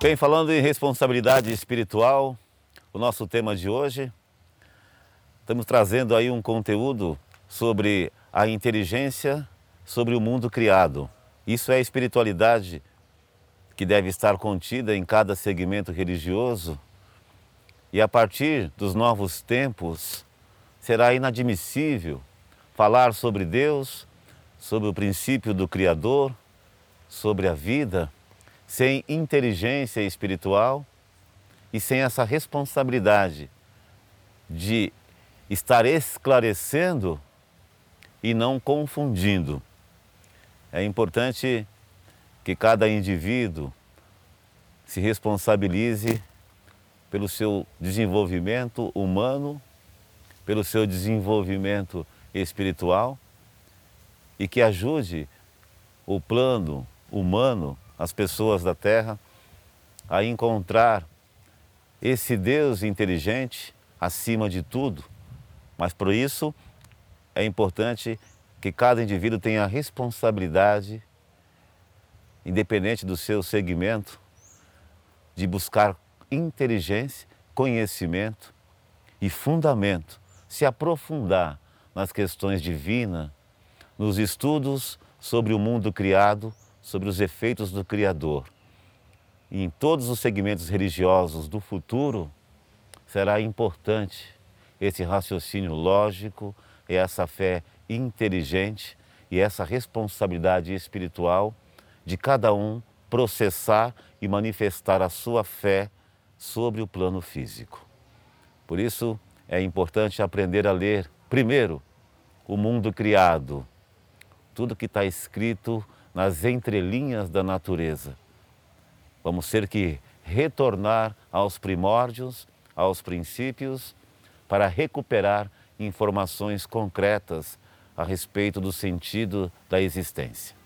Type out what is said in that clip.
Bem, falando em responsabilidade espiritual, o nosso tema de hoje, estamos trazendo aí um conteúdo sobre a inteligência, sobre o mundo criado. Isso é espiritualidade que deve estar contida em cada segmento religioso e a partir dos novos tempos será inadmissível falar sobre Deus, sobre o princípio do Criador, sobre a vida, sem inteligência espiritual e sem essa responsabilidade de estar esclarecendo e não confundindo. É importante que cada indivíduo se responsabilize pelo seu desenvolvimento humano, pelo seu desenvolvimento espiritual e que ajude o plano humano, as pessoas da Terra, a encontrar esse Deus inteligente acima de tudo. Mas por isso é importante que cada indivíduo tenha a responsabilidade, independente do seu segmento, de buscar inteligência, conhecimento e fundamento, se aprofundar nas questões divinas, nos estudos sobre o mundo criado, sobre os efeitos do Criador. E em todos os segmentos religiosos do futuro, será importante esse raciocínio lógico essa fé inteligente e essa responsabilidade espiritual de cada um processar e manifestar a sua fé sobre o plano físico. Por isso é importante aprender a ler, primeiro, o mundo criado, tudo que está escrito nas entrelinhas da natureza. Vamos ter que retornar aos primórdios, aos princípios, para recuperar informações concretas a respeito do sentido da existência.